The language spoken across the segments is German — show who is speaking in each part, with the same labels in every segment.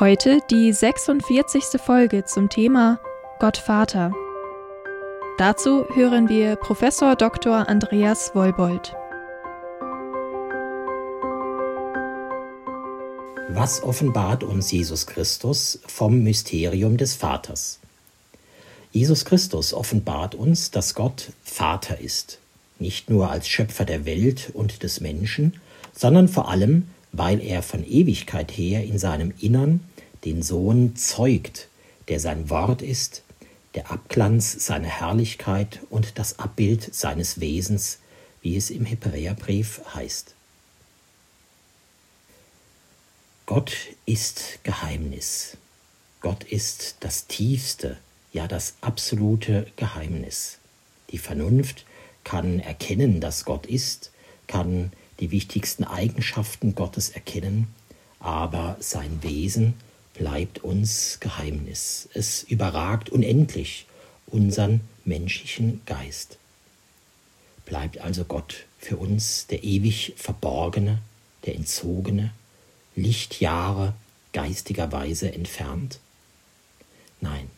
Speaker 1: Heute die 46. Folge zum Thema Gott Vater. Dazu hören wir Professor Dr. Andreas Wolbold.
Speaker 2: Was offenbart uns Jesus Christus vom Mysterium des Vaters? Jesus Christus offenbart uns, dass Gott Vater ist, nicht nur als Schöpfer der Welt und des Menschen, sondern vor allem weil er von Ewigkeit her in seinem Innern den Sohn zeugt, der sein Wort ist, der Abglanz seiner Herrlichkeit und das Abbild seines Wesens, wie es im Hebräerbrief heißt. Gott ist Geheimnis. Gott ist das tiefste, ja das absolute Geheimnis. Die Vernunft kann erkennen, dass Gott ist, kann die wichtigsten Eigenschaften Gottes erkennen, aber sein Wesen bleibt uns Geheimnis. Es überragt unendlich unseren menschlichen Geist. Bleibt also Gott für uns der ewig Verborgene, der Entzogene, Lichtjahre geistiger Weise entfernt? Nein,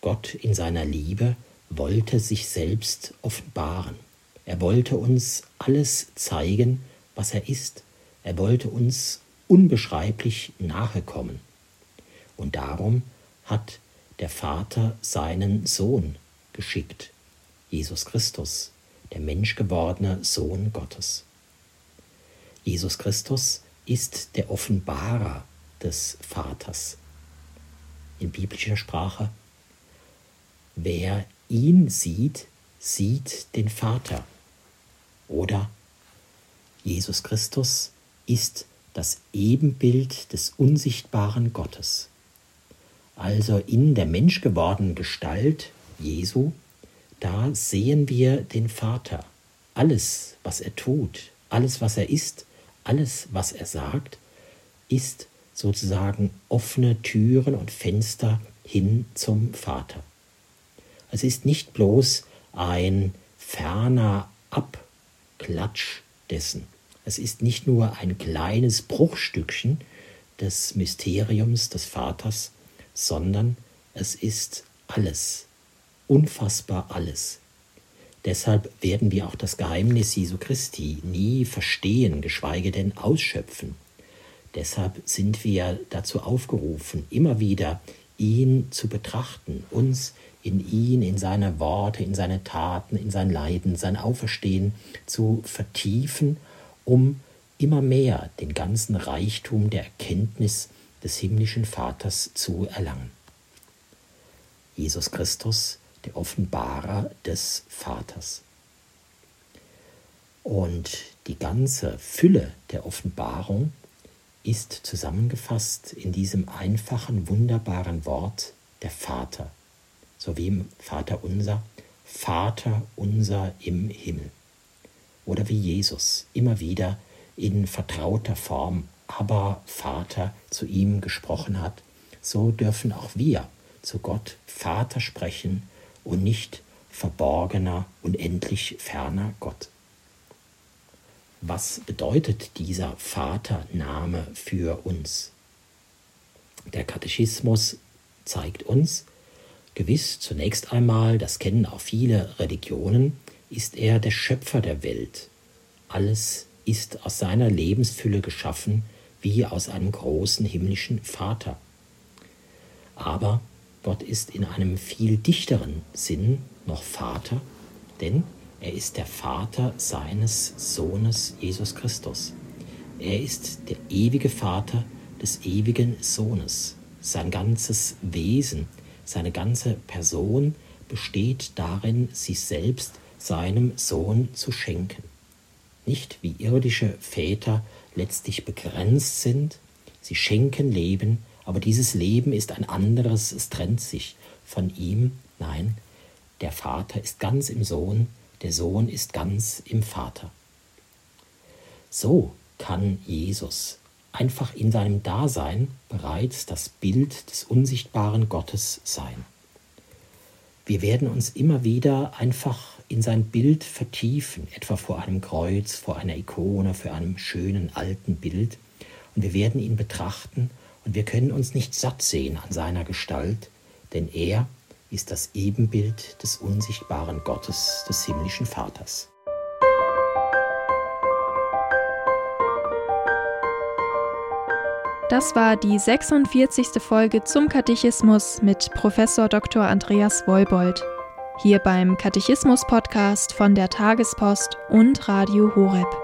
Speaker 2: Gott in seiner Liebe wollte sich selbst offenbaren. Er wollte uns alles zeigen, was er ist. Er wollte uns unbeschreiblich nahe kommen. Und darum hat der Vater seinen Sohn geschickt, Jesus Christus, der menschgewordene Sohn Gottes. Jesus Christus ist der Offenbarer des Vaters. In biblischer Sprache, wer ihn sieht, sieht den Vater. Oder Jesus Christus ist das Ebenbild des unsichtbaren Gottes. Also in der menschgewordenen Gestalt Jesu, da sehen wir den Vater. Alles, was er tut, alles, was er ist, alles, was er sagt, ist sozusagen offene Türen und Fenster hin zum Vater. Es ist nicht bloß ein ferner Abklatsch dessen. Es ist nicht nur ein kleines Bruchstückchen des Mysteriums des Vaters, sondern es ist alles, unfassbar alles. Deshalb werden wir auch das Geheimnis Jesu Christi nie verstehen, geschweige denn ausschöpfen. Deshalb sind wir dazu aufgerufen, immer wieder ihn zu betrachten, uns in ihn, in seine Worte, in seine Taten, in sein Leiden, sein Auferstehen zu vertiefen, um immer mehr den ganzen Reichtum der Erkenntnis des himmlischen Vaters zu erlangen. Jesus Christus, der Offenbarer des Vaters. Und die ganze Fülle der Offenbarung ist zusammengefasst in diesem einfachen, wunderbaren Wort der Vater, so wie im Vater unser, Vater unser im Himmel. Oder wie Jesus immer wieder in vertrauter Form aber Vater zu ihm gesprochen hat, so dürfen auch wir zu Gott Vater sprechen und nicht verborgener, unendlich ferner Gott. Was bedeutet dieser Vatername für uns? Der Katechismus zeigt uns, gewiss zunächst einmal, das kennen auch viele Religionen, ist er der Schöpfer der Welt. Alles ist aus seiner Lebensfülle geschaffen, wie aus einem großen himmlischen Vater. Aber Gott ist in einem viel dichteren Sinn noch Vater, denn er ist der Vater seines Sohnes Jesus Christus. Er ist der ewige Vater des ewigen Sohnes. Sein ganzes Wesen, seine ganze Person besteht darin, sich selbst seinem Sohn zu schenken. Nicht wie irdische Väter letztlich begrenzt sind, Sie schenken Leben, aber dieses Leben ist ein anderes, es trennt sich von ihm. Nein, der Vater ist ganz im Sohn, der Sohn ist ganz im Vater. So kann Jesus einfach in seinem Dasein bereits das Bild des unsichtbaren Gottes sein. Wir werden uns immer wieder einfach in sein Bild vertiefen, etwa vor einem Kreuz, vor einer Ikone, vor einem schönen alten Bild. Und wir werden ihn betrachten und wir können uns nicht satt sehen an seiner Gestalt, denn er ist das Ebenbild des unsichtbaren Gottes, des himmlischen Vaters.
Speaker 1: Das war die 46. Folge zum Katechismus mit Professor Dr. Andreas Wollbold. Hier beim Katechismus-Podcast von der Tagespost und Radio Horeb.